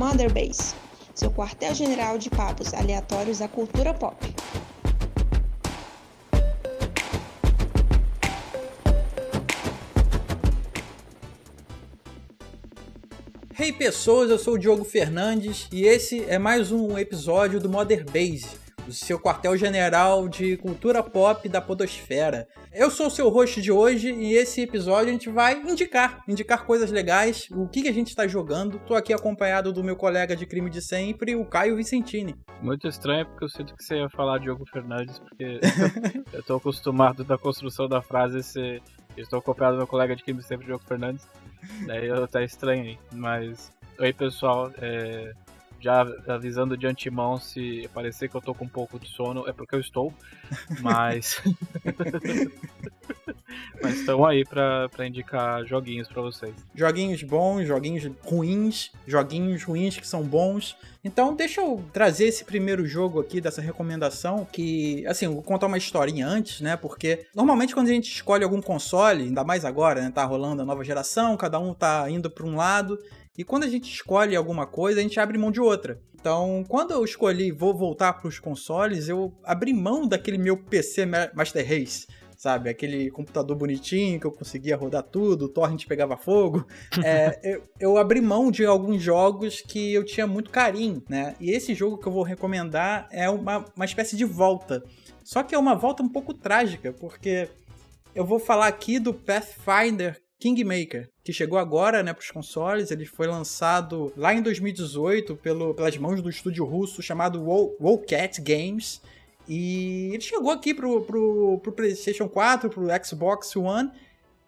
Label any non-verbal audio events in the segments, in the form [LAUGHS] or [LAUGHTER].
Mother Base, seu quartel-general de papos aleatórios da cultura pop. Hey pessoas, eu sou o Diogo Fernandes e esse é mais um episódio do Mother Base, seu quartel-general de cultura pop da podosfera. Eu sou o seu host de hoje e esse episódio a gente vai indicar, indicar coisas legais, o que, que a gente está jogando. Tô aqui acompanhado do meu colega de crime de sempre, o Caio Vicentini. Muito estranho porque eu sinto que você ia falar Diogo Fernandes, porque [LAUGHS] eu tô acostumado da construção da frase ser... Estou acompanhado do meu colega de crime de sempre, Diogo Fernandes. Daí eu estranho aí, mas... Oi pessoal, é já avisando de antemão se parecer que eu tô com um pouco de sono, é porque eu estou, [LAUGHS] mas. [LAUGHS] mas estão aí pra, pra indicar joguinhos pra vocês. Joguinhos bons, joguinhos ruins, joguinhos ruins que são bons. Então, deixa eu trazer esse primeiro jogo aqui dessa recomendação. Que, assim, eu vou contar uma historinha antes, né? Porque normalmente quando a gente escolhe algum console, ainda mais agora, né? Tá rolando a nova geração, cada um tá indo pra um lado. E quando a gente escolhe alguma coisa, a gente abre mão de outra. Então, quando eu escolhi vou voltar para os consoles, eu abri mão daquele meu PC Master Race, sabe? Aquele computador bonitinho que eu conseguia rodar tudo, o torrent pegava fogo. [LAUGHS] é, eu, eu, abri mão de alguns jogos que eu tinha muito carinho, né? E esse jogo que eu vou recomendar é uma, uma espécie de volta. Só que é uma volta um pouco trágica, porque eu vou falar aqui do Pathfinder Kingmaker, que chegou agora né, para os consoles. Ele foi lançado lá em 2018 pelo, pelas mãos do estúdio russo chamado Wowcat Games. E ele chegou aqui pro, pro PlayStation 4, pro Xbox One.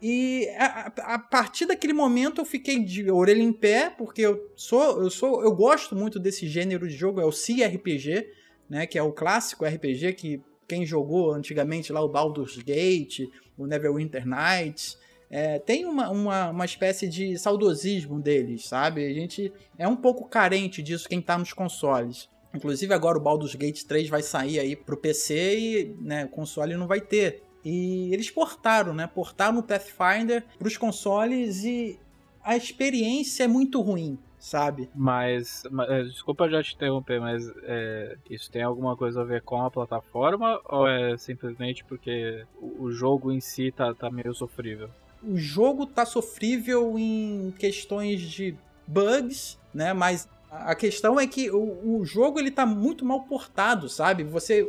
E a, a, partir daquele momento eu fiquei de orelha em pé, porque eu sou, eu sou, eu gosto muito desse gênero de jogo, é o CRPG, né, que é o clássico RPG que quem jogou antigamente lá o Baldur's Gate, o Neverwinter Nights, é, tem uma, uma, uma espécie de saudosismo deles, sabe? A gente é um pouco carente disso quem tá nos consoles. Inclusive agora o Baldur's Gate 3 vai sair aí pro PC e né, o console não vai ter. E eles portaram, né? Portaram o Pathfinder pros consoles e a experiência é muito ruim, sabe? Mas, mas é, desculpa já te interromper, mas é, isso tem alguma coisa a ver com a plataforma ou é simplesmente porque o, o jogo em si tá, tá meio sofrível? O jogo tá sofrível em questões de bugs, né? Mas a questão é que o, o jogo ele tá muito mal portado, sabe? Você,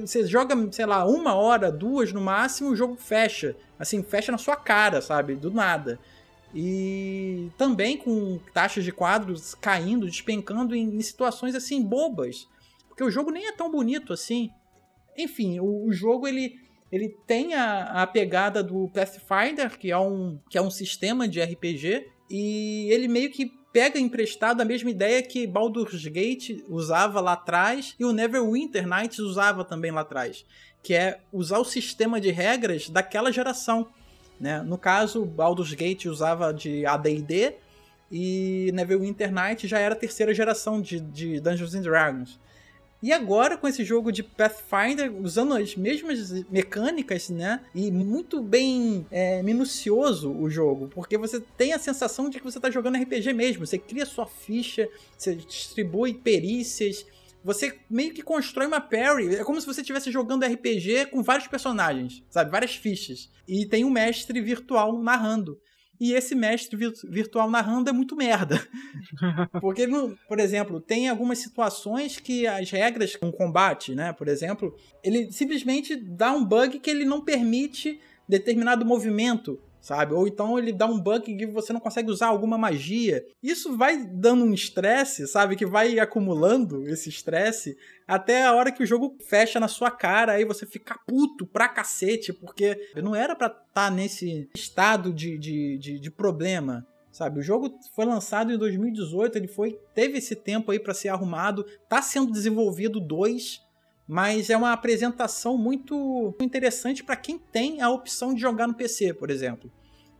você joga, sei lá, uma hora, duas no máximo, o jogo fecha. Assim, fecha na sua cara, sabe? Do nada. E também com taxas de quadros caindo, despencando em, em situações assim bobas. Porque o jogo nem é tão bonito assim. Enfim, o, o jogo ele ele tem a, a pegada do Pathfinder, que é, um, que é um sistema de RPG, e ele meio que pega emprestado a mesma ideia que Baldur's Gate usava lá atrás e o Neverwinter Nights usava também lá atrás, que é usar o sistema de regras daquela geração. Né? No caso, Baldur's Gate usava de AD&D e Neverwinter Nights já era a terceira geração de, de Dungeons and Dragons. E agora, com esse jogo de Pathfinder, usando as mesmas mecânicas, né? E muito bem é, minucioso o jogo, porque você tem a sensação de que você está jogando RPG mesmo. Você cria sua ficha, você distribui perícias, você meio que constrói uma parry. É como se você estivesse jogando RPG com vários personagens, sabe? Várias fichas. E tem um mestre virtual narrando. E esse mestre virtual narrando é muito merda. [LAUGHS] Porque, por exemplo, tem algumas situações que as regras com combate, né? Por exemplo, ele simplesmente dá um bug que ele não permite determinado movimento sabe? Ou então ele dá um bug que você não consegue usar alguma magia. Isso vai dando um estresse, sabe? Que vai acumulando esse estresse até a hora que o jogo fecha na sua cara, aí você fica puto pra cacete, porque não era pra estar tá nesse estado de, de, de, de problema sabe? O jogo foi lançado em 2018, ele foi teve esse tempo aí para ser arrumado, tá sendo desenvolvido dois, mas é uma apresentação muito interessante para quem tem a opção de jogar no PC, por exemplo.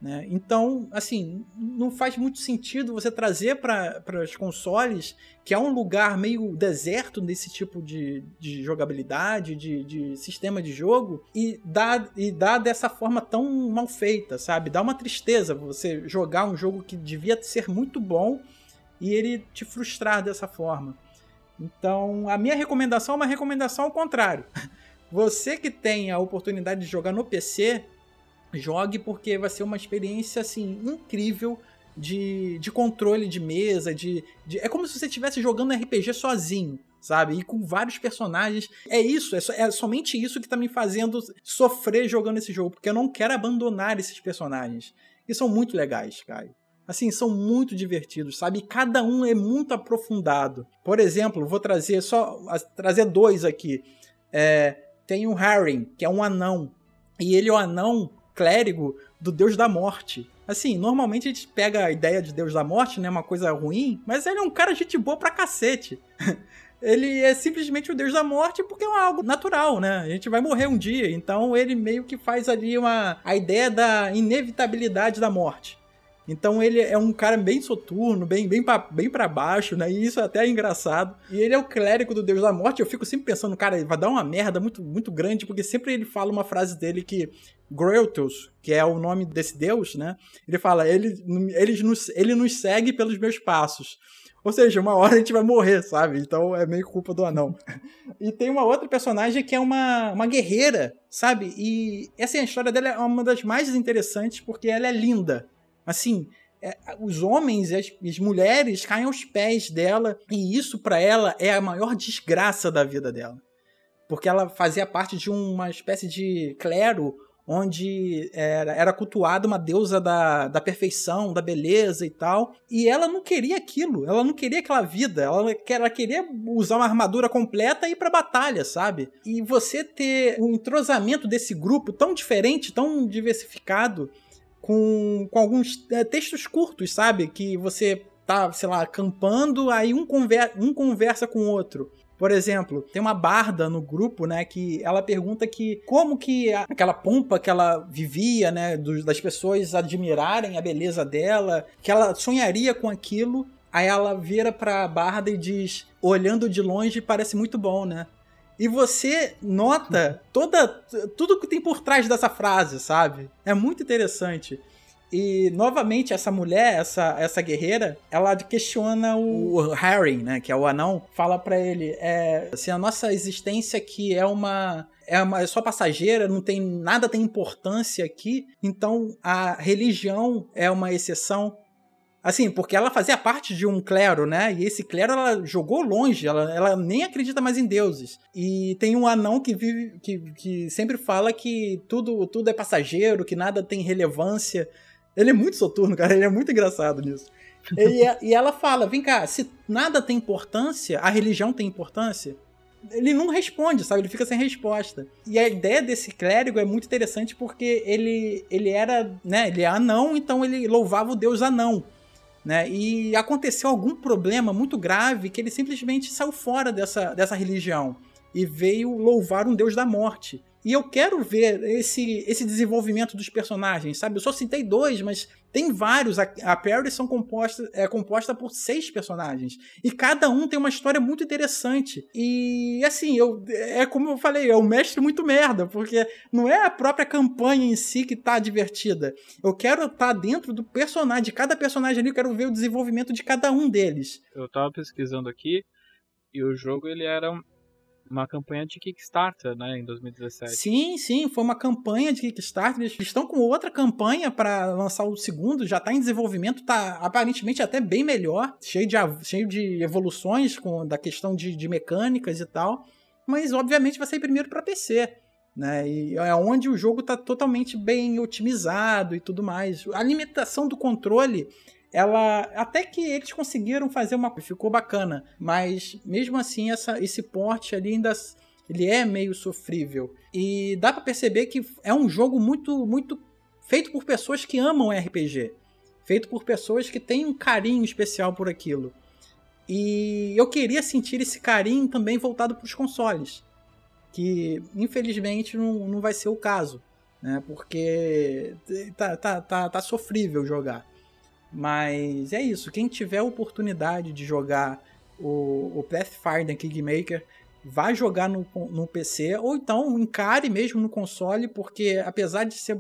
Né? Então, assim, não faz muito sentido você trazer para os consoles, que é um lugar meio deserto desse tipo de, de jogabilidade, de, de sistema de jogo, e dar, e dar dessa forma tão mal feita, sabe? Dá uma tristeza você jogar um jogo que devia ser muito bom e ele te frustrar dessa forma. Então, a minha recomendação é uma recomendação ao contrário. [LAUGHS] Você que tem a oportunidade de jogar no PC, jogue porque vai ser uma experiência assim incrível de, de controle de mesa, de, de é como se você estivesse jogando RPG sozinho, sabe? E com vários personagens. É isso, é, so, é, somente isso que tá me fazendo sofrer jogando esse jogo, porque eu não quero abandonar esses personagens. E são muito legais, Caio. Assim, são muito divertidos, sabe? E cada um é muito aprofundado. Por exemplo, vou trazer só trazer dois aqui. É, tem o Harry, que é um anão. E ele é o anão clérigo do deus da morte. Assim, normalmente a gente pega a ideia de deus da morte, né? Uma coisa ruim, mas ele é um cara gente boa pra cacete. [LAUGHS] ele é simplesmente o deus da morte porque é algo natural, né? A gente vai morrer um dia, então ele meio que faz ali uma a ideia da inevitabilidade da morte. Então ele é um cara bem soturno, bem bem pra, bem para baixo, né? E isso até é engraçado. E ele é o clérigo do Deus da Morte. Eu fico sempre pensando, cara, vai dar uma merda muito muito grande, porque sempre ele fala uma frase dele que Groetus, que é o nome desse deus, né? Ele fala, ele, ele, nos, ele nos segue pelos meus passos. Ou seja, uma hora a gente vai morrer, sabe? Então é meio culpa do anão. e tem uma outra personagem que é uma, uma guerreira, sabe? E essa assim, a história dela é uma das mais interessantes porque ela é linda. Assim, é, os homens e as, as, mulheres caem aos pés dela, e isso para ela é a maior desgraça da vida dela. Porque ela fazia parte de uma espécie de clero onde era, era cultuada uma deusa da, da perfeição, da beleza e tal. E ela não queria aquilo, ela não queria aquela vida, ela, ela queria usar uma armadura completa e ir pra batalha, sabe? E você ter um entrosamento desse grupo tão diferente, tão diversificado, com, com alguns é, textos curtos, sabe? Que você tá, sei lá, acampando, aí um, conver um conversa com o outro. Por exemplo, tem uma barda no grupo, né, que ela pergunta que como que aquela pompa que ela vivia, né, das pessoas admirarem a beleza dela, que ela sonharia com aquilo. Aí ela vira pra barda e diz: olhando de longe parece muito bom, né? E você nota toda tudo que tem por trás dessa frase, sabe? É muito interessante. E novamente essa mulher, essa, essa guerreira, ela questiona o Harry, né, que é o anão, fala para ele, é, assim, a nossa existência aqui é uma é, uma, é só passageira, não tem nada tem importância aqui. Então a religião é uma exceção. Assim, porque ela fazia parte de um clero, né? E esse clero ela jogou longe, ela, ela nem acredita mais em deuses. E tem um anão que vive, que, que sempre fala que tudo, tudo é passageiro, que nada tem relevância. Ele é muito soturno, cara, ele é muito engraçado nisso. [LAUGHS] e, e ela fala: vem cá, se nada tem importância, a religião tem importância? Ele não responde, sabe? Ele fica sem resposta. E a ideia desse clérigo é muito interessante porque ele, ele era, né? Ele é anão, então ele louvava o deus anão né? E aconteceu algum problema muito grave que ele simplesmente saiu fora dessa, dessa religião e veio louvar um deus da morte. E eu quero ver esse, esse desenvolvimento dos personagens, sabe? Eu só citei dois, mas tem vários. A, a Paris são composta, é composta por seis personagens. E cada um tem uma história muito interessante. E assim, eu, é como eu falei, é um mestre muito merda, porque não é a própria campanha em si que tá divertida. Eu quero estar tá dentro do personagem, de cada personagem ali, eu quero ver o desenvolvimento de cada um deles. Eu tava pesquisando aqui e o jogo ele era uma campanha de Kickstarter, né, em 2017. Sim, sim, foi uma campanha de Kickstarter. Eles estão com outra campanha para lançar o segundo, já está em desenvolvimento, está aparentemente até bem melhor, cheio de, cheio de evoluções com da questão de, de mecânicas e tal. Mas obviamente vai sair primeiro para PC. Né? E é onde o jogo está totalmente bem otimizado e tudo mais. A limitação do controle ela até que eles conseguiram fazer uma ficou bacana, mas mesmo assim essa, esse porte ali ainda ele é meio sofrível e dá para perceber que é um jogo muito muito feito por pessoas que amam RPG, feito por pessoas que têm um carinho especial por aquilo. E eu queria sentir esse carinho também voltado para os consoles, que infelizmente não, não vai ser o caso, né? Porque tá, tá, tá, tá sofrível jogar. Mas é isso. Quem tiver a oportunidade de jogar o, o Pathfinder Kingmaker, vai jogar no, no PC ou então encare mesmo no console, porque apesar de ser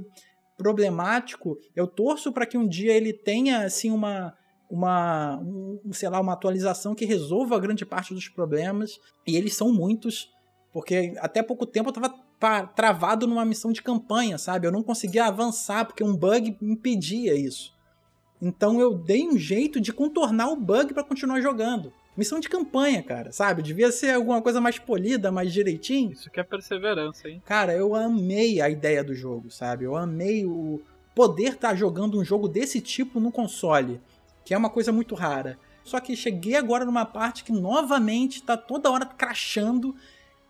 problemático, eu torço para que um dia ele tenha assim uma uma, um, sei lá, uma atualização que resolva grande parte dos problemas. E eles são muitos, porque até pouco tempo eu estava travado numa missão de campanha, sabe? Eu não conseguia avançar porque um bug impedia isso. Então eu dei um jeito de contornar o bug para continuar jogando. Missão de campanha, cara, sabe? Devia ser alguma coisa mais polida, mais direitinho. Isso que é perseverança, hein? Cara, eu amei a ideia do jogo, sabe? Eu amei o poder estar tá jogando um jogo desse tipo no console, que é uma coisa muito rara. Só que cheguei agora numa parte que novamente tá toda hora crashando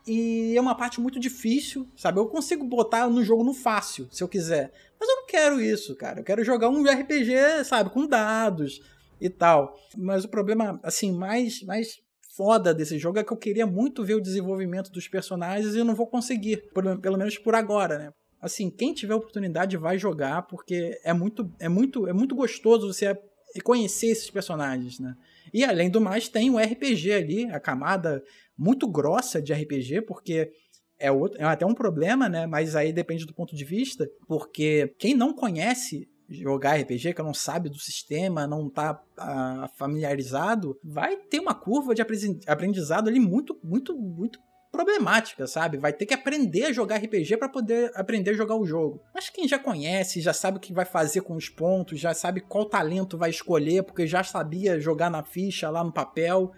e é uma parte muito difícil, sabe? Eu consigo botar no jogo no fácil, se eu quiser. Mas eu não quero isso, cara. Eu quero jogar um RPG, sabe, com dados, e tal. Mas o problema, assim, mais, mais foda desse jogo é que eu queria muito ver o desenvolvimento dos personagens e eu não vou conseguir, pelo menos por agora, né? Assim, quem tiver oportunidade vai jogar porque é muito é muito é muito gostoso você conhecer esses personagens, né? E além do mais tem o RPG ali, a camada muito grossa de RPG, porque é, outro, é até um problema, né? Mas aí depende do ponto de vista, porque quem não conhece jogar RPG, que não sabe do sistema, não tá uh, familiarizado, vai ter uma curva de aprendizado ali muito, muito, muito problemática, sabe? Vai ter que aprender a jogar RPG para poder aprender a jogar o jogo. Mas quem já conhece, já sabe o que vai fazer com os pontos, já sabe qual talento vai escolher, porque já sabia jogar na ficha lá no papel,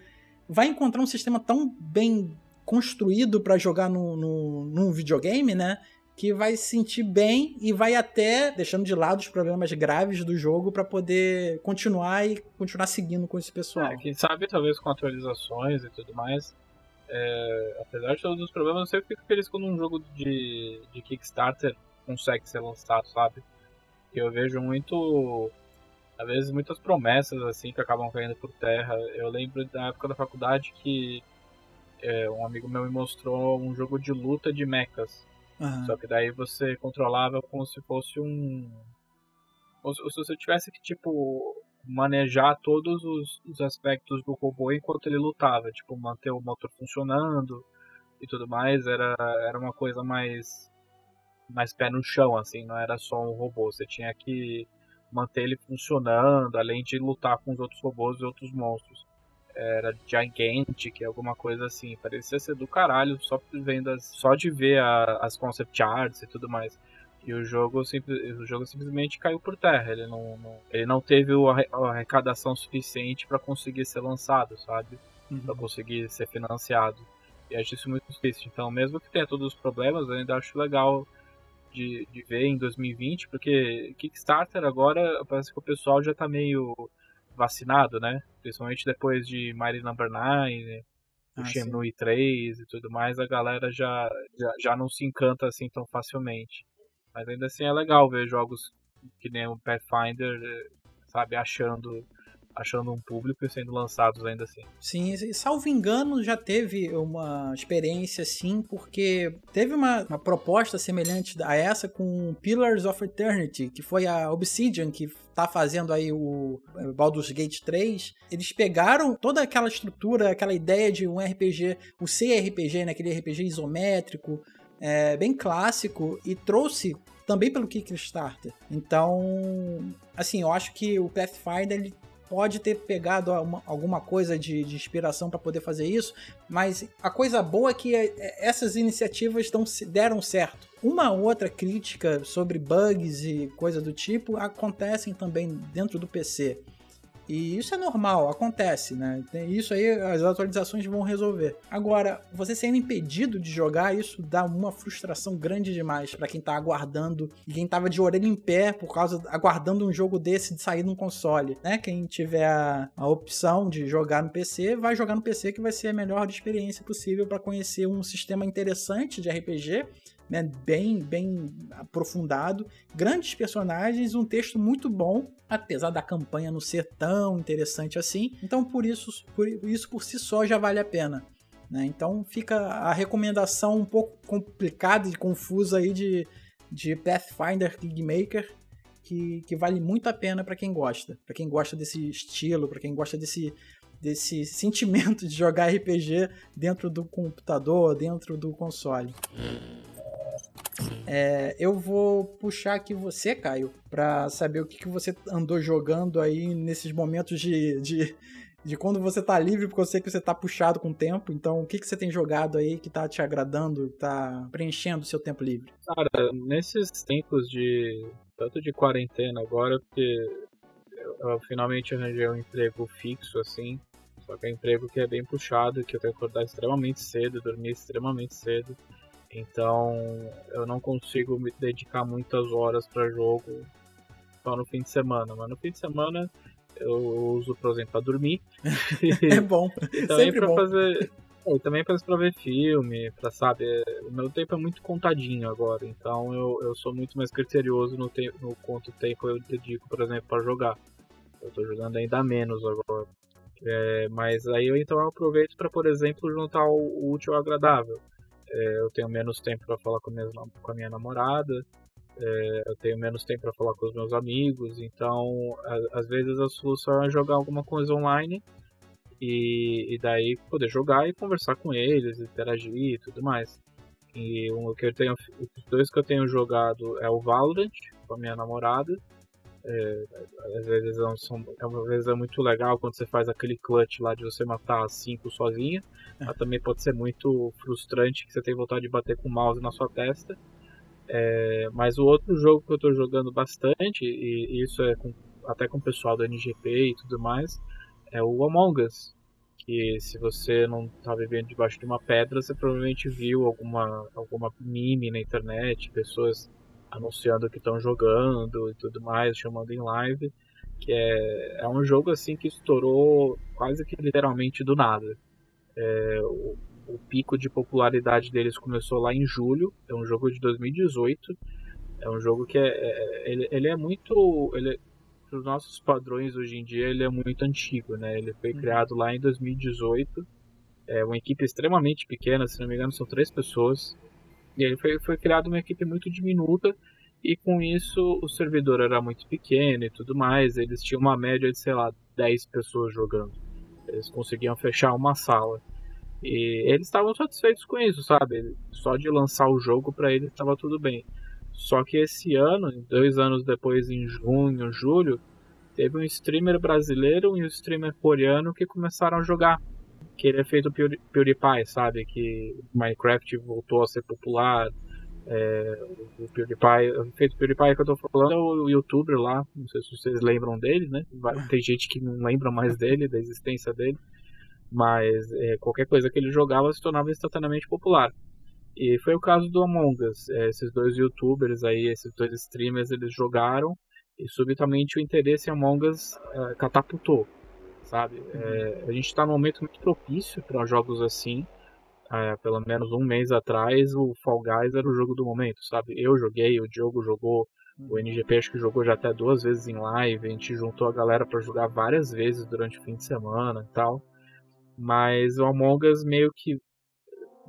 vai encontrar um sistema tão bem construído para jogar no, no, num videogame, né? que vai se sentir bem e vai até deixando de lado os problemas graves do jogo para poder continuar e continuar seguindo com esse pessoal. É, quem sabe talvez com atualizações e tudo mais. É, apesar de todos os problemas, eu sempre fico feliz quando um jogo de, de Kickstarter consegue ser lançado, sabe? Eu vejo muito, às vezes, muitas promessas assim que acabam caindo por terra. Eu lembro da época da faculdade que é, um amigo meu me mostrou um jogo de luta de mechas Uhum. Só que daí você controlava como se fosse um. Ou se você tivesse que, tipo, manejar todos os, os aspectos do robô enquanto ele lutava. Tipo, manter o motor funcionando e tudo mais. Era, era uma coisa mais. mais pé no chão, assim. Não era só um robô. Você tinha que manter ele funcionando, além de lutar com os outros robôs e outros monstros era Gigantic, alguma coisa assim. Parecia ser do caralho, só vendo as, só de ver a, as concept arts e tudo mais. E o jogo, o jogo simplesmente caiu por terra. Ele não, não ele não teve a arrecadação suficiente para conseguir ser lançado, sabe? Uhum. Para conseguir ser financiado. E acho isso muito difícil. Então, mesmo que tenha todos os problemas, eu ainda acho legal de, de ver em 2020, porque Kickstarter agora parece que o pessoal já tá meio vacinado, né? Principalmente depois de Mighty Number 9, né? o ah, Shenmue 3 e tudo mais, a galera já, já, já não se encanta assim tão facilmente. Mas ainda assim é legal ver jogos que nem o Pathfinder, sabe, achando achando um público e sendo lançados ainda assim. Sim, salvo engano, já teve uma experiência assim, porque teve uma, uma proposta semelhante a essa com Pillars of Eternity, que foi a Obsidian que tá fazendo aí o Baldur's Gate 3. Eles pegaram toda aquela estrutura, aquela ideia de um RPG, o CRPG, né, aquele RPG isométrico, é, bem clássico, e trouxe também pelo Kickstarter. Então, assim, eu acho que o Pathfinder ele pode ter pegado uma, alguma coisa de, de inspiração para poder fazer isso, mas a coisa boa é que é, é, essas iniciativas dão, deram certo. Uma outra crítica sobre bugs e coisa do tipo acontecem também dentro do PC. E isso é normal, acontece, né? Isso aí as atualizações vão resolver. Agora, você sendo impedido de jogar, isso dá uma frustração grande demais para quem tá aguardando e quem tava de orelha em pé por causa aguardando um jogo desse de sair num console, né? Quem tiver a, a opção de jogar no PC, vai jogar no PC que vai ser a melhor experiência possível para conhecer um sistema interessante de RPG né, bem, bem aprofundado, grandes personagens, um texto muito bom, apesar da campanha não ser tão interessante assim. Então, por isso, por isso por si só já vale a pena. Né? Então, fica a recomendação um pouco complicada e confusa aí de, de Pathfinder Kingmaker, que, que vale muito a pena para quem gosta, para quem gosta desse estilo, para quem gosta desse desse sentimento de jogar RPG dentro do computador, dentro do console. É, eu vou puxar aqui você, Caio, para saber o que, que você andou jogando aí nesses momentos de, de, de, quando você tá livre, porque eu sei que você tá puxado com o tempo. Então, o que, que você tem jogado aí que tá te agradando, tá preenchendo o seu tempo livre? Cara, nesses tempos de. tanto de quarentena agora, porque eu, eu finalmente arranjei um emprego fixo, assim. Só que é um emprego que é bem puxado, que eu tenho que acordar extremamente cedo, dormir extremamente cedo. Então eu não consigo me dedicar muitas horas para jogo só no fim de semana. Mas no fim de semana eu uso, por exemplo, para dormir. [LAUGHS] é bom. [LAUGHS] e também para fazer. É, também para ver filme, para sabe, o meu tempo é muito contadinho agora, então eu, eu sou muito mais criterioso no, te, no quanto tempo eu dedico, por exemplo, para jogar. Eu tô jogando ainda menos agora. É, mas aí eu então eu aproveito para, por exemplo, juntar o, o útil ao agradável é, eu tenho menos tempo para falar com, com a minha namorada, é, eu tenho menos tempo para falar com os meus amigos, então a, às vezes a solução é jogar alguma coisa online e, e, daí poder jogar e conversar com eles, interagir e tudo mais. E um que eu tenho, os dois que eu tenho jogado é o Valorant com a minha namorada é, às vezes é, são, às vezes é muito legal quando você faz aquele clutch lá de você matar cinco sozinha, é. mas também pode ser muito frustrante que você tem vontade de bater com o mouse na sua testa. É, mas o outro jogo que eu estou jogando bastante, e, e isso é com, até com o pessoal do NGP e tudo mais, é o Among Us. Que se você não está vivendo debaixo de uma pedra, você provavelmente viu alguma, alguma meme na internet, pessoas anunciando que estão jogando e tudo mais, chamando em live, que é, é um jogo assim que estourou quase que literalmente do nada. É, o, o, pico de popularidade deles começou lá em julho, é um jogo de 2018, é um jogo que é, é ele, ele, é muito, ele, para os nossos padrões hoje em dia, ele é muito antigo, né? Ele foi uhum. criado lá em 2018, é uma equipe extremamente pequena, se não me engano são três pessoas, e foi, foi criada uma equipe muito diminuta e com isso o servidor era muito pequeno e tudo mais. Eles tinham uma média de, sei lá, 10 pessoas jogando. Eles conseguiam fechar uma sala. E eles estavam satisfeitos com isso, sabe? Só de lançar o jogo para eles estava tudo bem. Só que esse ano, dois anos depois, em junho, julho, teve um streamer brasileiro e um streamer coreano que começaram a jogar que ele é feito PewDiePie, sabe? Que Minecraft voltou a ser popular. É, o PewDiePie, feito PewDiePie que eu tô falando é o youtuber lá, não sei se vocês lembram dele, né? Tem gente que não lembra mais dele, da existência dele, mas é, qualquer coisa que ele jogava se tornava instantaneamente popular. E foi o caso do Among Us. É, esses dois youtubers aí, esses dois streamers, eles jogaram e subitamente o interesse em Among Us é, catapultou sabe? É, a gente está num momento muito propício para jogos assim. É, pelo menos um mês atrás, o Fall Guys era o jogo do momento, sabe? Eu joguei, o Diogo jogou, o uhum. NGP acho que jogou já até duas vezes em live. A gente juntou a galera para jogar várias vezes durante o fim de semana e tal. Mas o Among Us meio que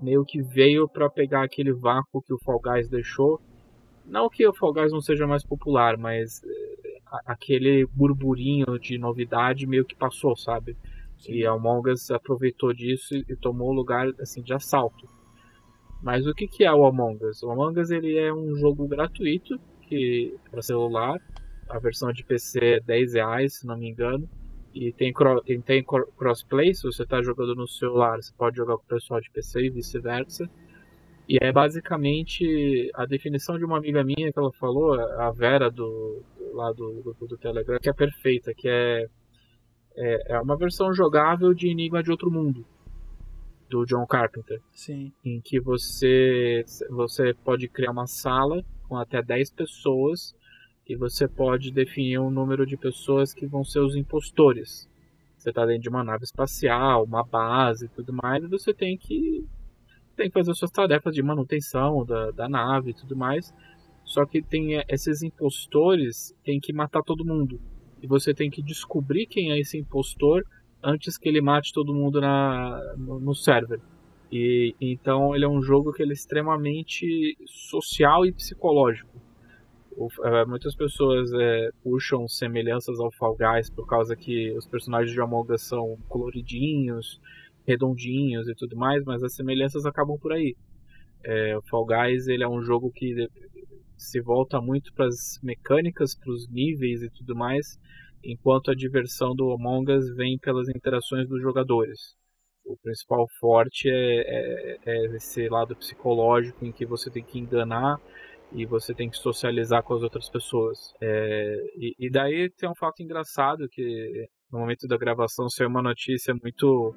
meio que veio para pegar aquele vácuo que o Fall Guys deixou. Não que o Fall Guys não seja mais popular, mas aquele burburinho de novidade meio que passou, sabe? Sim. E a Among Us aproveitou disso e, tomou o lugar assim de assalto. Mas o que, que é o Among Us? O Among Us ele é um jogo gratuito que para celular, a versão de PC é 10 reais, se não me engano. E tem, tem, tem crossplay, se você está jogando no celular, você pode jogar com o pessoal de PC e vice-versa. E é basicamente a definição de uma amiga minha que ela falou, a Vera do lá do grupo do Telegram, que é perfeita, que é, é, é uma versão jogável de Enigma de Outro Mundo do John Carpenter. Sim. Em que você você pode criar uma sala com até 10 pessoas e você pode definir um número de pessoas que vão ser os impostores. Você está dentro de uma nave espacial, uma base e tudo mais, e você tem que tem que fazer suas tarefas de manutenção da, da nave e tudo mais. Só que tem eh, esses impostores, tem que matar todo mundo. E você tem que descobrir quem é esse impostor antes que ele mate todo mundo na, no, no server. E então ele é um jogo que ele é extremamente social e psicológico. O, é, muitas pessoas é, puxam semelhanças ao Fall Guys por causa que os personagens de Among Us são coloridinhos redondinhos e tudo mais, mas as semelhanças acabam por aí. É, o Fall Guys ele é um jogo que se volta muito para as mecânicas, para os níveis e tudo mais, enquanto a diversão do Among Us vem pelas interações dos jogadores. O principal forte é, é, é esse lado psicológico em que você tem que enganar e você tem que socializar com as outras pessoas. É, e, e, daí tem um fato engraçado que no momento da gravação saiu uma notícia muito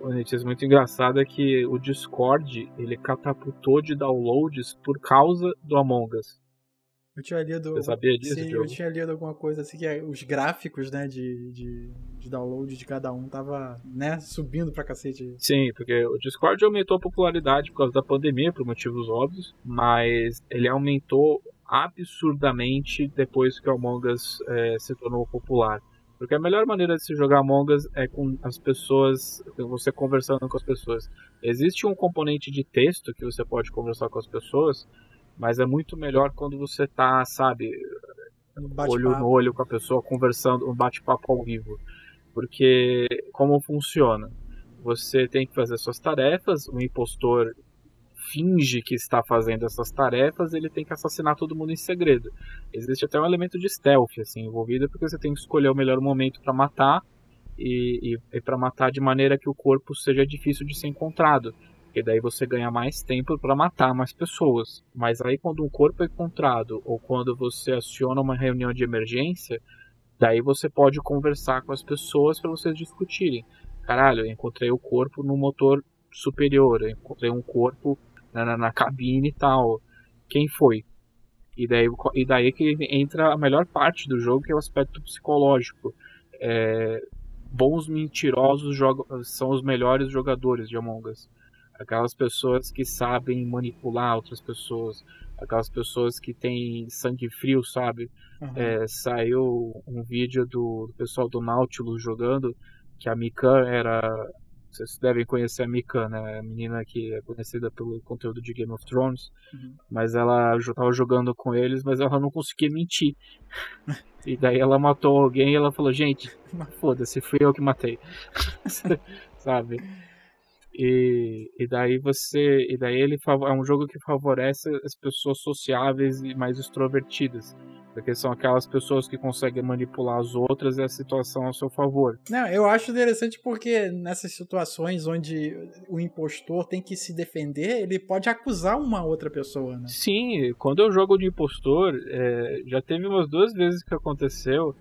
uma notícia muito engraçada que o Discord ele catapultou de downloads por causa do Among Us. Eu tinha lido. Você sabia disso? Sim, eu tinha lido alguma coisa assim que é, os gráficos, né, de, de, de, download de cada um tava, né, subindo pra cacete. Sim, porque o Discord aumentou a popularidade por causa da pandemia, por motivos óbvios, mas ele aumentou absurdamente depois que o Among Us é, se tornou popular. Porque a melhor maneira de se jogar Among Us é com as pessoas, você conversando com as pessoas. Existe um componente de texto que você pode conversar com as pessoas, mas é muito melhor quando você tá, sabe, olho no olho com a pessoa, conversando, um bate-papo ao vivo. Porque como funciona? Você tem que fazer suas tarefas, o impostor finge que está fazendo essas tarefas, ele tem que assassinar todo mundo em segredo. Existe até um elemento de stealth assim envolvido, porque você tem que escolher o melhor momento para matar e, e, e para matar de maneira que o corpo seja difícil de ser encontrado. Porque daí você ganha mais tempo para matar mais pessoas. Mas aí quando um corpo é encontrado ou quando você aciona uma reunião de emergência, daí você pode conversar com as pessoas para vocês discutirem. Caralho, eu encontrei o corpo no motor superior, eu encontrei um corpo na, na, na cabine e tal. Quem foi? E daí, e daí que entra a melhor parte do jogo, que é o aspecto psicológico. É, bons mentirosos jogam, são os melhores jogadores de Among Us aquelas pessoas que sabem manipular outras pessoas, aquelas pessoas que têm sangue frio, sabe? Uhum. É, saiu um vídeo do, do, pessoal do Nautilus jogando, que a Mikan era. Vocês devem conhecer a Mikan, né? A menina que é conhecida pelo conteúdo de Game of Thrones. Uhum. Mas ela estava jogando com eles, mas ela não conseguia mentir. [LAUGHS] e daí ela matou alguém e ela falou: Gente, [LAUGHS] foda-se, fui eu que matei. [LAUGHS] sabe? E, e daí você. E daí ele é um jogo que favorece as pessoas sociáveis e mais extrovertidas. Porque são aquelas pessoas que conseguem manipular as outras e a situação a seu favor. Não, eu acho interessante porque nessas situações onde o impostor tem que se defender, ele pode acusar uma outra pessoa, né? Sim, quando eu jogo de impostor, é, já teve umas duas vezes que aconteceu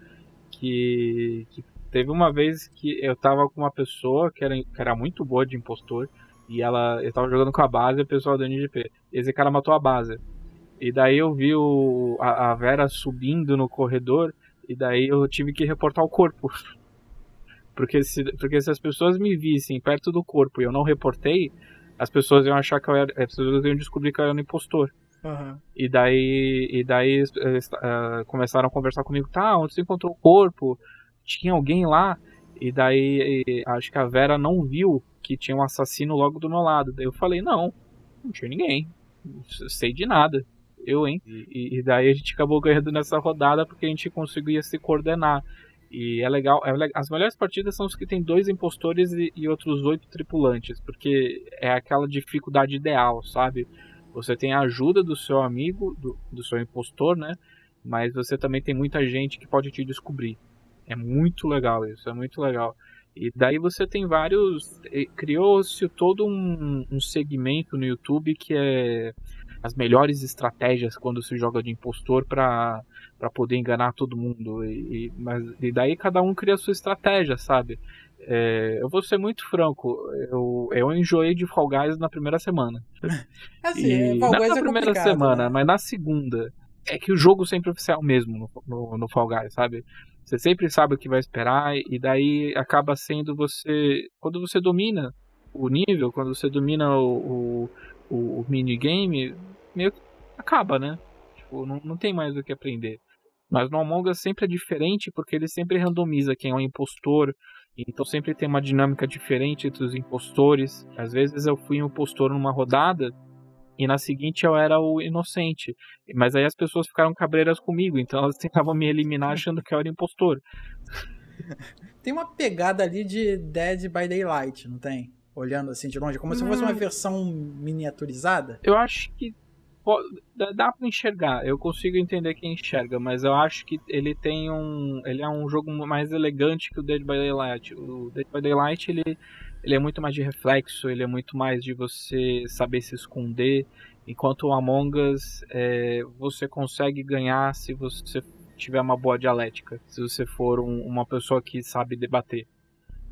que, que Teve uma vez que eu tava com uma pessoa que era, que era muito boa de impostor. E ela eu tava jogando com a base e o pessoal do NGP. E esse cara matou a base. E daí eu vi o, a, a Vera subindo no corredor. E daí eu tive que reportar o corpo. [LAUGHS] Porque se, porque se as pessoas me vissem perto do corpo e eu não reportei, as pessoas iam achar que eu era. As pessoas iam descobrir que eu era um impostor. Uhum. E daí, e daí uh, começaram a conversar comigo, tá, onde você encontrou o corpo? Tinha alguém lá, e daí e, acho que a Vera não viu que tinha um assassino logo do meu lado. Daí eu falei, não, não tinha ninguém. Não sei de nada. Eu, hein? E, e, daí a gente acabou ganhando nessa rodada porque a gente conseguia se coordenar. E é legal, é As melhores partidas são os que tem dois impostores e, e outros oito tripulantes, porque é aquela dificuldade ideal, sabe? Você tem a ajuda do seu amigo, do, do seu impostor, né? Mas você também tem muita gente que pode te descobrir. É muito legal isso, é muito legal. E daí você tem vários. Criou-se todo um, um segmento no YouTube que é as melhores estratégias quando se joga de impostor para poder enganar todo mundo. E, e, mas, e daí cada um cria a sua estratégia, sabe? É, eu vou ser muito franco, eu, eu enjoei de Fall Guys na primeira semana. [LAUGHS] Assim, e, Fall Guys não na é primeira semana, né? mas na segunda. É que o jogo sempre é oficial mesmo no, no, no Fall Guys, sabe? Você sempre sabe o que vai esperar e daí acaba sendo você. Quando você domina o nível, quando você domina o, o, o minigame, meio que acaba, né? Tipo, não, não tem mais o que aprender. Mas no Among Us sempre é diferente porque ele sempre randomiza quem é um impostor. Então sempre tem uma dinâmica diferente entre os impostores. Às vezes eu fui um impostor numa rodada e na seguinte eu era o inocente. Mas aí as pessoas ficaram cabreiras comigo, então elas [LAUGHS] tentavam me eliminar achando que eu era impostor. [LAUGHS] Tem uma pegada ali de Dead by Daylight, não tem? olhando assim de longe, como se fosse uma versão miniaturizada? Eu acho que dá para enxergar. Eu consigo entender quem enxerga, mas eu acho que ele tem um, ele é um jogo mais elegante que o Dead by Daylight. O Dead by Daylight ele ele é muito mais de reflexo, ele é muito mais de você saber se esconder, enquanto o Among Us é, você consegue ganhar se você tiver uma boa dialética, se você for um, uma pessoa que sabe debater.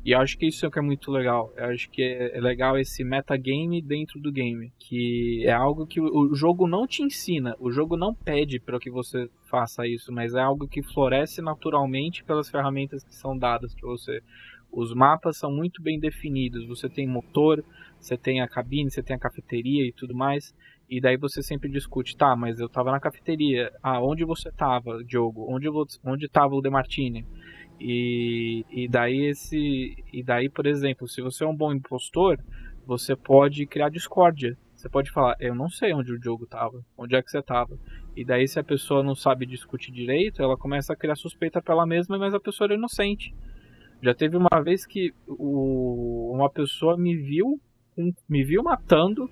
E acho que isso é o que é muito legal. Eu acho que é, é legal esse metagame dentro do game, que é algo que o jogo não te ensina, o jogo não pede para que você faça isso, mas é algo que floresce naturalmente pelas ferramentas que são dadas para você. Os mapas são muito bem definidos. Você tem motor, você tem a cabine, você tem a cafeteria e tudo mais. E daí você sempre discute, tá, mas eu tava na cafeteria. Ah, onde você tava, Diogo? Onde, onde tava o Demartini? E, e daí esse. E daí, por exemplo, se você é um bom impostor, você pode criar discórdia. Você pode falar, eu não sei onde o Diogo tava, onde é que você tava. E daí, se a pessoa não sabe discutir direito, ela começa a criar suspeita pra ela mesma, mas a pessoa é inocente. Já teve uma vez que o, uma pessoa me viu, me viu matando,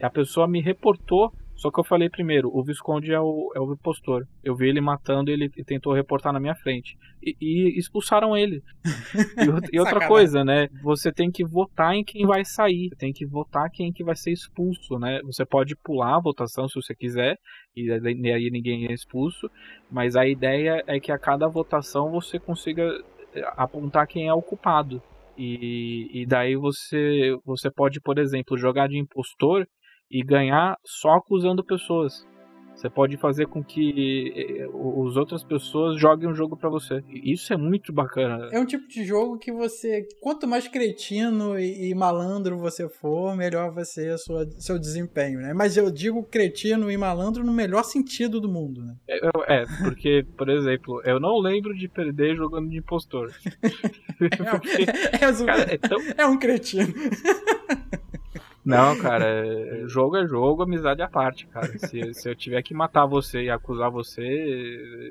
a pessoa me reportou, só que eu falei primeiro, o Visconde é o, é o impostor. Eu vi ele matando, ele tentou reportar na minha frente. E, e expulsaram ele. E, [LAUGHS] e outra coisa, né? Você tem que votar em quem vai sair. Tem que votar quem que vai ser expulso, né? Você pode pular a votação se você quiser, e aí ninguém é expulso. Mas a ideia é que a cada votação você consiga apontar quem é o culpado. E, e daí você, você pode, por exemplo, jogar de impostor e ganhar só acusando pessoas. Você pode fazer com que eh, as outras pessoas joguem um jogo para você. Isso é muito bacana. É um tipo de jogo que você, quanto mais cretino e, malandro você for, melhor vai ser sua, seu desempenho, né? Mas eu digo cretino e malandro no melhor sentido do mundo, né? É, é porque, por exemplo, eu não lembro de perder jogando de impostor. [LAUGHS] [LAUGHS] porque, é, é, cara, é, é um cretino. [LAUGHS] Não, cara, é, jogo é jogo, amizade à parte, cara. Se, se eu tiver que matar você e acusar você,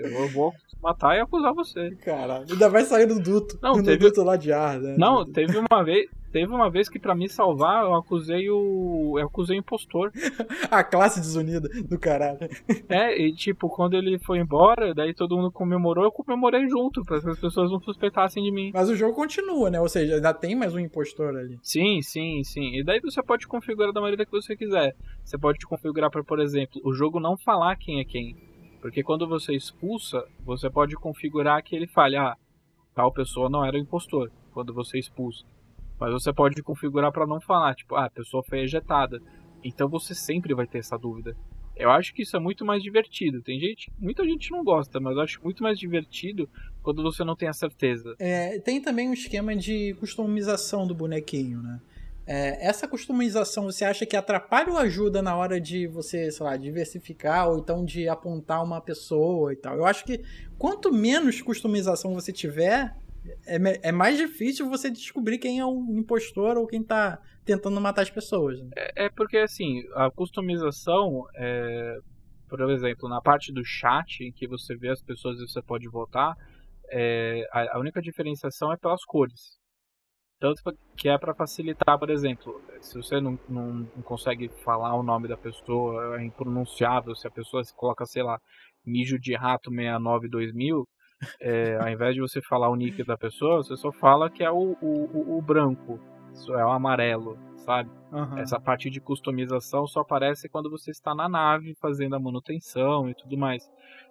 eu vou matar e acusar você. Cara, ainda vai sair do duto. Não, teve... duto lá de ar, né? Não, teve uma vez. Teve uma vez que para me salvar, eu acusei o. Eu acusei o impostor. [LAUGHS] a classe desunida do caralho. [LAUGHS] É, e tipo, quando ele foi embora, daí todo mundo comemorou, eu comemorei junto, para que as pessoas não suspeitassem de mim. Mas o jogo continua, né? Ou seja, ainda tem mais um impostor ali. Sim, sim, sim. E daí você pode configurar da maneira que você quiser. Você pode configurar para, por exemplo, o jogo não falar quem é quem. Porque quando você expulsa, você pode configurar que ele fale, ah, tal pessoa não era o impostor, quando você expulsa. Mas você pode configurar para não falar, tipo, ah, a pessoa foi ejetada. Então você sempre vai ter essa dúvida. Eu acho que isso é muito mais divertido. Tem gente, muita gente não gosta, mas eu acho muito mais divertido quando você não tem a certeza. É, tem também um esquema de customização do bonequinho, né? É, essa customização você acha que atrapalha ou ajuda na hora de você, sei lá, diversificar ou então de apontar uma pessoa e tal? Eu acho que quanto menos customização você tiver, é, é mais difícil você descobrir quem é o impostor ou quem tá tentando matar as pessoas. Né? É, é, porque, assim, a customização, é, por exemplo, na parte do chat, em que você vê as pessoas e você pode votar, é, a, a única diferenciação é pelas cores. Tanto que é para facilitar, por exemplo, se você não, não, não, consegue falar o nome da pessoa, é impronunciável, se a pessoa se coloca, sei lá, mijo de rato 69 2000, é, ao invés de você falar o nick da pessoa, você só fala que é o, o, o branco, é o amarelo, sabe? Uhum. Essa parte de customização só aparece quando você está na nave fazendo a manutenção e tudo mais.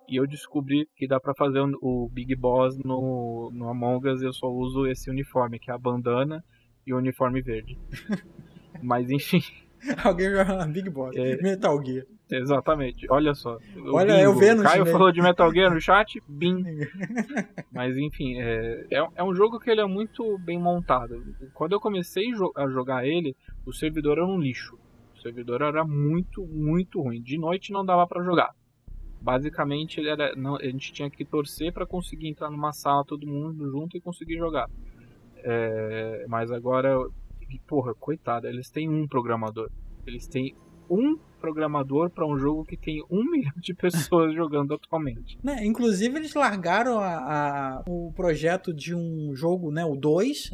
E eu descobri que dá para fazer o Big Boss no, no Among Us, eu só uso esse uniforme, que é a bandana e o uniforme verde. [LAUGHS] Mas enfim. Alguém joga Big Boss, é... Metal Gear. Exatamente, olha só. Olha, bingo. eu vendo. Caio falou de Metal Gear no chat, bim. [LAUGHS] Mas enfim, é, é, é, um jogo que ele é muito bem montado. Quando eu comecei a jogar ele, o servidor era um lixo. O servidor era muito, muito ruim. De noite não dava para jogar. Basicamente, ele era, não, a gente tinha que torcer para conseguir entrar numa sala todo mundo junto e conseguir jogar. É, mas agora, porra, coitado, eles têm um programador. Eles têm um programador para um jogo que tem um [LAUGHS] milhão de pessoas jogando atualmente. Né, inclusive, eles largaram a, a, o projeto de um jogo, né, o 2,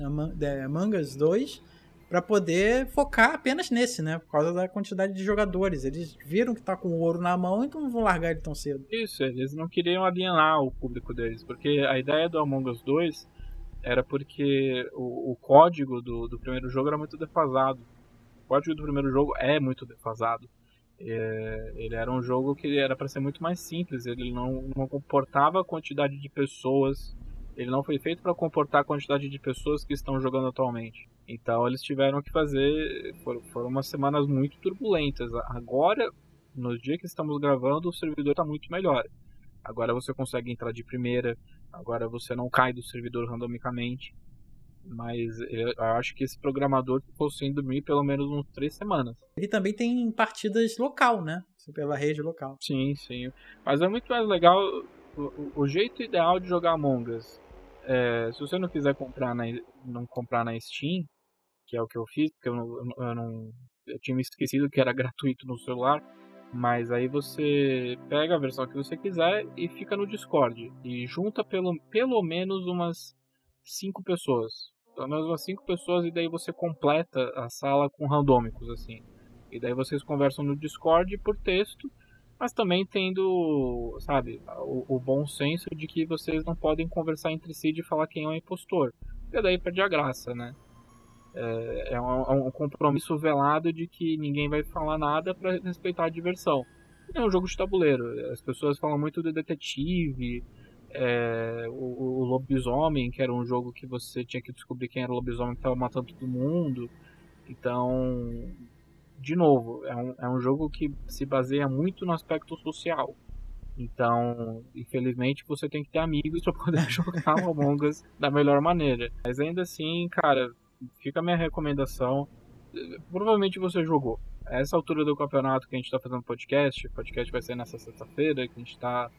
Among Us 2, para poder focar apenas nesse, né? Por causa da quantidade de jogadores. Eles viram que tá com o ouro na mão, então não vão largar ele tão cedo. Isso, eles não queriam alienar o público deles, porque a ideia do Among Us 2 era porque o, o código do, do primeiro jogo era muito defasado. O código do primeiro jogo é muito defasado. É, ele era um jogo que era para ser muito mais simples, ele não, não comportava a quantidade de pessoas, ele não foi feito para comportar a quantidade de pessoas que estão jogando atualmente. Então eles tiveram que fazer, foram, foram umas semanas muito turbulentas. Agora, no dia que estamos gravando, o servidor está muito melhor. Agora você consegue entrar de primeira, agora você não cai do servidor randomicamente. Mas eu acho que esse programador ficou sem dormir pelo menos uns três semanas. Ele também tem partidas local, né? Pela rede local. Sim, sim. Mas é muito mais legal. O, o jeito ideal de jogar Among Us. É, se você não quiser comprar na, não comprar na Steam, que é o que eu fiz, porque eu, eu, eu não. Eu tinha me esquecido que era [LAUGHS] gratuito no celular. Mas aí você pega a versão que você quiser e fica no Discord. E junta pelo, pelo menos umas cinco pessoas pelo menos umas cinco pessoas, e daí você completa a sala com randômicos, assim. E daí vocês conversam no Discord por texto, mas também tendo, sabe, o, o bom senso de que vocês não podem conversar entre si de falar quem é o impostor. E daí perde a graça, né? É, é, um, é um, compromisso velado de que ninguém vai falar nada para respeitar a diversão. É um jogo de tabuleiro. As pessoas falam muito do detetive, é, o, o, Lobisomem, que era um jogo que você tinha que descobrir quem era o lobisomem que estava matando todo mundo. Então, de novo, é um, é um jogo que se baseia muito no aspecto social. Então, infelizmente, você tem que ter amigos [LAUGHS] para poder [LAUGHS] jogar o Among Us da melhor maneira. Mas ainda assim, cara, fica a minha recomendação. Provavelmente você jogou. Essa altura do campeonato que a gente está fazendo podcast, o podcast vai ser nessa sexta-feira, que a gente está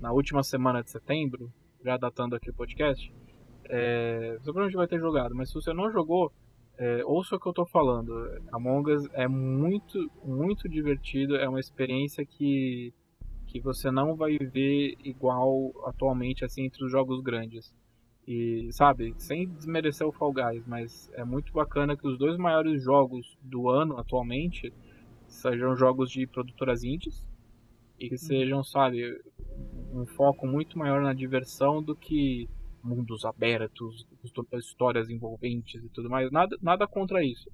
na última semana de setembro, já datando aqui o podcast, é, você provavelmente vai ter jogado, mas se você não jogou, é, ouça o que eu tô falando. Among Us é muito, muito divertido, é uma experiência que, que você não vai ver igual atualmente assim entre os jogos grandes. E, sabe, sem desmerecer o Fall Guys, mas é muito bacana que os dois maiores jogos do ano atualmente sejam jogos de produtoras indies e que uhum. sejam, sabe, um foco muito maior na diversão do que mundos abertos, histórias envolventes e tudo mais. Nada, nada contra isso.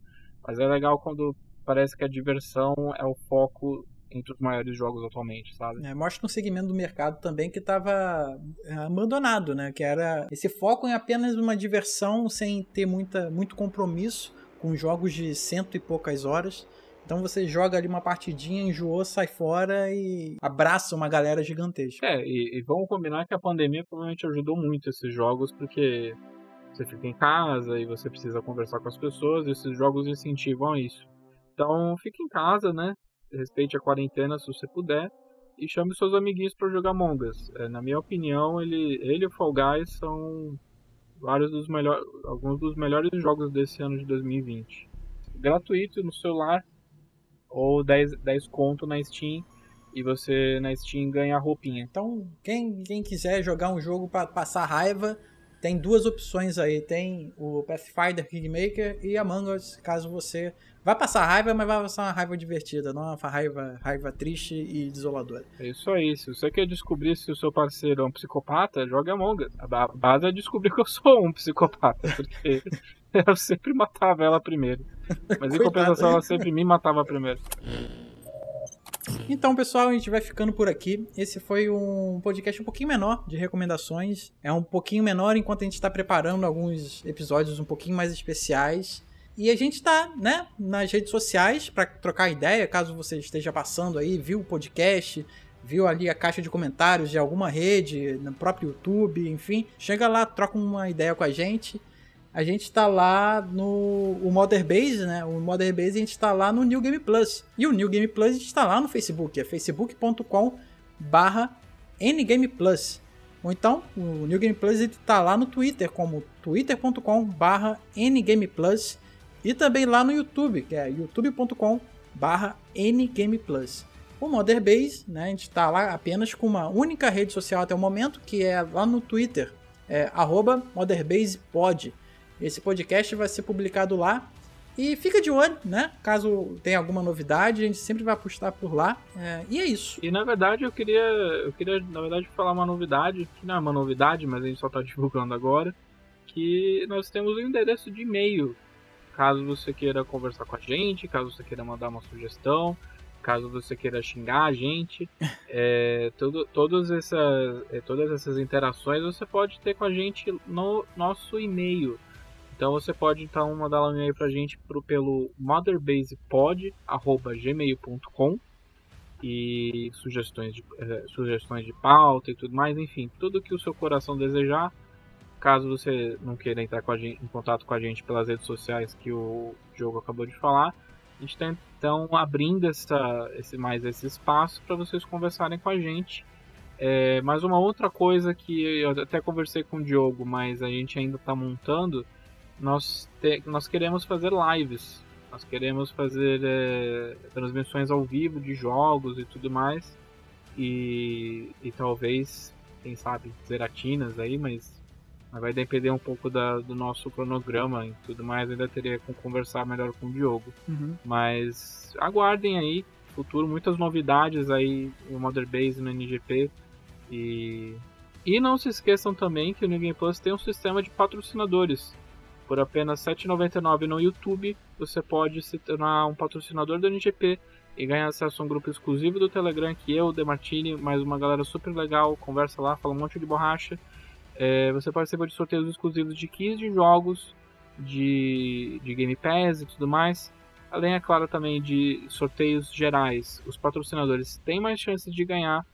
Mas é legal quando parece que a diversão é o foco entre os maiores jogos atualmente, sabe? É, mostra um segmento do mercado também que estava é, abandonado, né? Que era esse foco em apenas uma diversão sem ter muita, muito compromisso com jogos de cento e poucas horas. Então você joga ali uma partidinha, enjoou, sai fora e abraça uma galera gigantesca. É, e, e vamos combinar que a pandemia provavelmente ajudou muito esses jogos, porque você fica em casa e você precisa conversar com as pessoas, e esses jogos incentivam isso. Então fique em casa, né? Respeite a quarentena se você puder. E chame seus amiguinhos para jogar Among Us. É, na minha opinião, ele, ele e o Fall Guys são vários dos melhores, alguns dos melhores jogos desse ano de 2020. Gratuito no celular, ou 10, 10 conto na Steam e você na Steam ganha roupinha. Então, quem, quem quiser jogar um jogo para passar raiva, tem duas opções aí. Tem o Pathfinder Kingmaker e Among Us, caso você vai passar raiva, mas vai passar uma raiva divertida, não uma raiva, raiva triste e desoladora. É isso aí. Se você quer descobrir se o seu parceiro é um psicopata, joga Among Us. A base é descobrir que eu sou um psicopata, porque [LAUGHS] eu sempre matava ela primeiro. Mas em compensação, ela sempre me matava primeiro. [LAUGHS] Então, pessoal, a gente vai ficando por aqui. Esse foi um podcast um pouquinho menor de recomendações. É um pouquinho menor enquanto a gente está preparando alguns episódios um pouquinho mais especiais. E a gente está, né, nas redes sociais para trocar ideia, caso você esteja passando aí, viu o podcast, viu ali a caixa de comentários de alguma rede, no próprio YouTube, enfim, chega lá, troca uma ideia com a gente a gente está lá no o Mother Base, né? O Mother Base a gente está lá no New Game Plus. E o New Game Plus a gente está lá no Facebook, é facebook.com barra ngameplus. Ou então, o New Game Plus está lá no Twitter, como twitter.com barra ngameplus. E também lá no YouTube, que é youtube.com barra ngameplus. O Mother Base, né, a gente está lá apenas com uma única rede social até o momento, que é lá no Twitter, é arroba MotherBasePod. Esse podcast vai ser publicado lá E fica de olho, né? Caso tenha alguma novidade, a gente sempre vai postar por lá. É, e é isso. E na verdade eu queria, eu queria, na verdade, falar uma novidade, que não é uma novidade, mas a gente só tá [LAUGHS] divulgando agora, que nós temos um endereço de e-mail. Caso você queira conversar com a gente, caso você queira mandar uma sugestão, caso você queira xingar a gente, [LAUGHS] é, tudo, todas, essas, é, todas essas interações você pode ter com a gente no nosso e-mail. Então você pode então mandar um e-mail pra gente pro, pelo motherbasepod.gmail.com e sugestões de, eh, sugestões de pauta e tudo mais, enfim, tudo que o seu coração desejar. Caso você não queira entrar gente, em contato com a gente pelas redes sociais que o jogo acabou de falar, a gente está então abrindo essa, esse, mais esse espaço para vocês conversarem com a gente. É, mas uma outra coisa que eu até conversei com o Diogo, mas a gente ainda está montando, nós, te, nós queremos fazer lives. Nós queremos fazer é, transmissões ao vivo de jogos e tudo mais. E, e talvez, quem sabe, zeratinas aí, mas, mas vai depender um pouco da, do nosso cronograma e tudo mais. Ainda teria que conversar melhor com o Diogo. Uhum. Mas aguardem aí, futuro, muitas novidades aí no Mother Base no NGP. E, e não se esqueçam também que o New Game Plus tem um sistema de patrocinadores. Por apenas R$ 7,99 no YouTube, você pode se tornar um patrocinador do NGP e ganhar acesso a um grupo exclusivo do Telegram que eu, Demartini, mais uma galera super legal, conversa lá, fala um monte de borracha. É, você participa de sorteios exclusivos de 15 jogos de, de Game Pass e tudo mais. Além, é claro, também de sorteios gerais. Os patrocinadores têm mais chances de ganhar.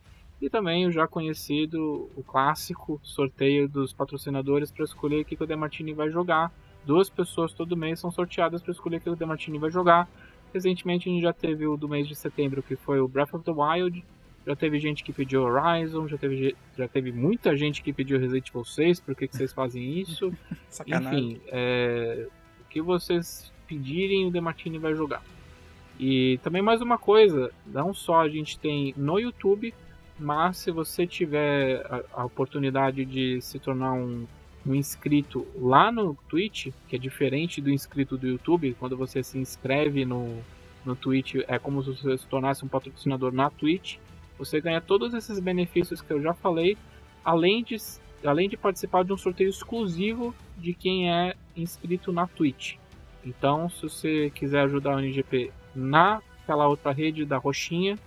E também o já conhecido, o clássico sorteio dos patrocinadores para escolher o que o Demartini vai jogar duas pessoas todo mês são sorteadas para escolher o que o Demartini vai jogar. Recentemente a gente já teve o do mês de setembro, que foi o Breath of the Wild. Já teve gente que pediu Horizon, já teve, já teve muita gente que pediu Resident Evil 6, por que, que vocês fazem isso? [LAUGHS] Enfim, é, o que vocês pedirem, o Demartini vai jogar. E também mais uma coisa, não só a gente tem no YouTube, mas se você tiver a, a oportunidade de se tornar um um inscrito lá no Twitch, que é diferente do inscrito do YouTube, quando você se inscreve no, no Twitch, é como se você se tornasse um patrocinador na Twitch. Você ganha todos esses benefícios que eu já falei, além de, além de participar de um sorteio exclusivo de quem é inscrito na Twitch. Então, se você quiser ajudar o NGP naquela outra rede da roxinha,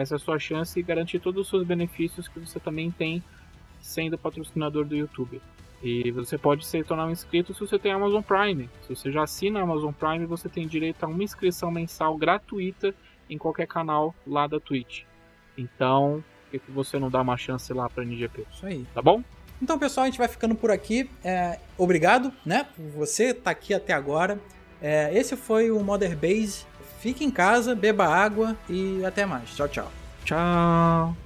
essa é a sua chance e garantir todos os seus benefícios que você também tem sendo patrocinador do YouTube. E você pode se tornar um inscrito se você tem Amazon Prime. Se você já assina a Amazon Prime, você tem direito a uma inscrição mensal gratuita em qualquer canal lá da Twitch. Então, por que, você não dá uma chance lá pra NGP? Isso aí. Tá bom? Então, pessoal, a gente vai ficando por aqui. É, obrigado, né, por você estar tá aqui até agora. É, esse foi o Mother Base. Fique em casa, beba água e até mais. Tchau, tchau. Tchau.